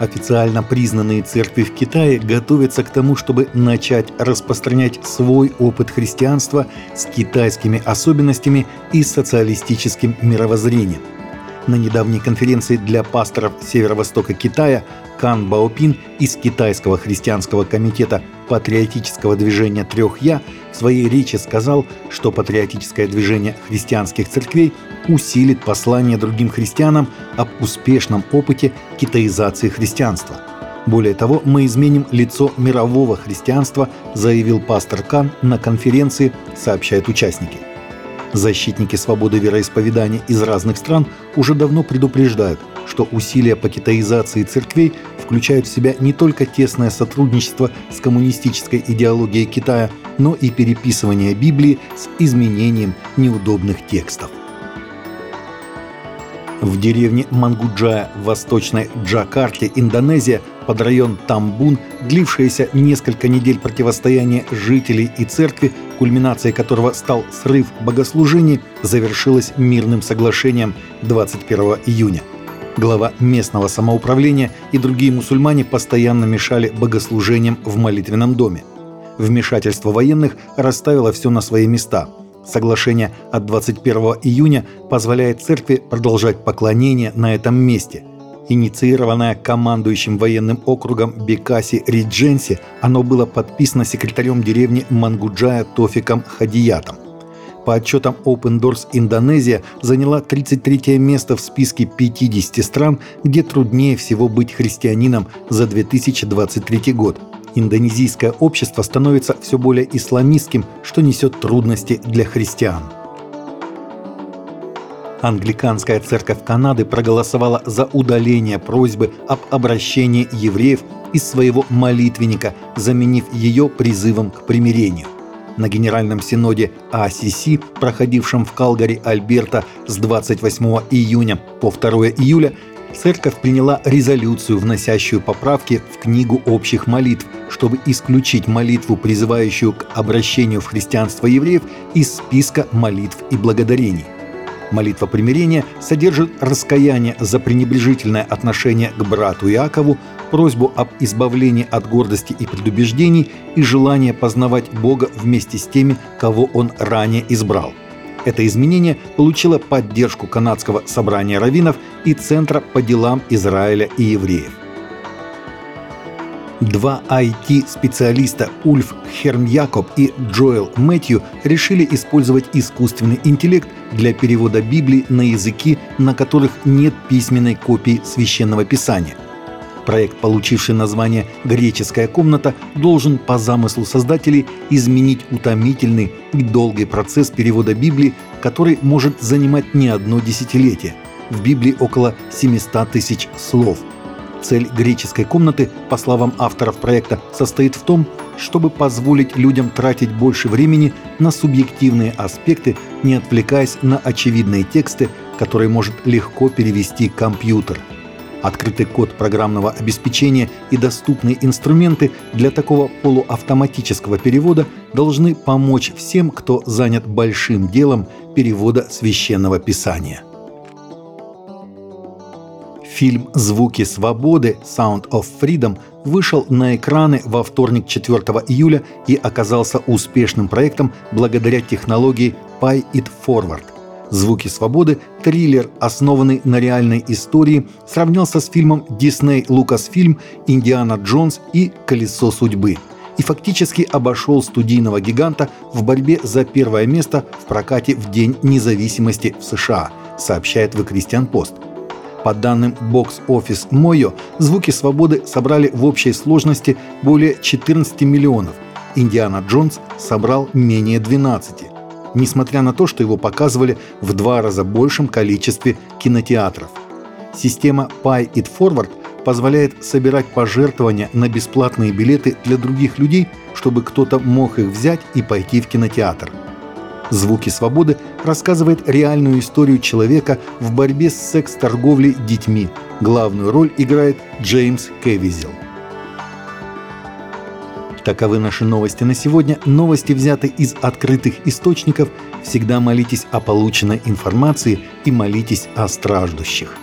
Официально признанные церкви в Китае готовятся к тому, чтобы начать распространять свой опыт христианства с китайскими особенностями и социалистическим мировоззрением – на недавней конференции для пасторов Северо-Востока Китая Кан Баопин из Китайского христианского комитета патриотического движения «Трех Я» в своей речи сказал, что патриотическое движение христианских церквей усилит послание другим христианам об успешном опыте китаизации христианства. Более того, мы изменим лицо мирового христианства, заявил пастор Кан на конференции, сообщают участники. Защитники свободы вероисповедания из разных стран уже давно предупреждают, что усилия по китаизации церквей включают в себя не только тесное сотрудничество с коммунистической идеологией Китая, но и переписывание Библии с изменением неудобных текстов. В деревне Мангуджая в восточной Джакарте, Индонезия, под район Тамбун, длившееся несколько недель противостояния жителей и церкви, кульминацией которого стал срыв богослужений, завершилось мирным соглашением 21 июня. Глава местного самоуправления и другие мусульмане постоянно мешали богослужениям в молитвенном доме. Вмешательство военных расставило все на свои места – Соглашение от 21 июня позволяет церкви продолжать поклонение на этом месте. Инициированное командующим военным округом Бекаси Ридженси, оно было подписано секретарем деревни Мангуджая Тофиком Хадиятом. По отчетам Open Doors Индонезия заняла 33 место в списке 50 стран, где труднее всего быть христианином за 2023 год – индонезийское общество становится все более исламистским, что несет трудности для христиан. Англиканская церковь Канады проголосовала за удаление просьбы об обращении евреев из своего молитвенника, заменив ее призывом к примирению. На Генеральном Синоде АСИС, проходившем в Калгари, Альберта с 28 июня по 2 июля, церковь приняла резолюцию, вносящую поправки в книгу общих молитв, чтобы исключить молитву, призывающую к обращению в христианство евреев, из списка молитв и благодарений. Молитва примирения содержит раскаяние за пренебрежительное отношение к брату Иакову, просьбу об избавлении от гордости и предубеждений и желание познавать Бога вместе с теми, кого он ранее избрал – это изменение получило поддержку канадского собрания раввинов и Центра по делам Израиля и евреев. Два IT-специалиста Ульф Хермьякоб и Джоэл Мэтью решили использовать искусственный интеллект для перевода Библии на языки, на которых нет письменной копии священного писания – Проект, получивший название «Греческая комната», должен по замыслу создателей изменить утомительный и долгий процесс перевода Библии, который может занимать не одно десятилетие. В Библии около 700 тысяч слов. Цель греческой комнаты, по словам авторов проекта, состоит в том, чтобы позволить людям тратить больше времени на субъективные аспекты, не отвлекаясь на очевидные тексты, которые может легко перевести компьютер – Открытый код программного обеспечения и доступные инструменты для такого полуавтоматического перевода должны помочь всем, кто занят большим делом перевода священного писания. Фильм «Звуки свободы» Sound of Freedom вышел на экраны во вторник 4 июля и оказался успешным проектом благодаря технологии Pay It Forward – «Звуки свободы» триллер, основанный на реальной истории, сравнялся с фильмом Дисней Лукасфильм «Индиана Джонс» и «Колесо судьбы» и фактически обошел студийного гиганта в борьбе за первое место в прокате в День независимости в США, сообщает The Christian Post. По данным Box Office Mojo, «Звуки свободы» собрали в общей сложности более 14 миллионов. «Индиана Джонс» собрал менее 12 несмотря на то, что его показывали в два раза большем количестве кинотеатров. Система Pay It Forward позволяет собирать пожертвования на бесплатные билеты для других людей, чтобы кто-то мог их взять и пойти в кинотеатр. «Звуки свободы» рассказывает реальную историю человека в борьбе с секс-торговлей детьми. Главную роль играет Джеймс Кевизел. Таковы наши новости на сегодня. Новости взяты из открытых источников. Всегда молитесь о полученной информации и молитесь о страждущих.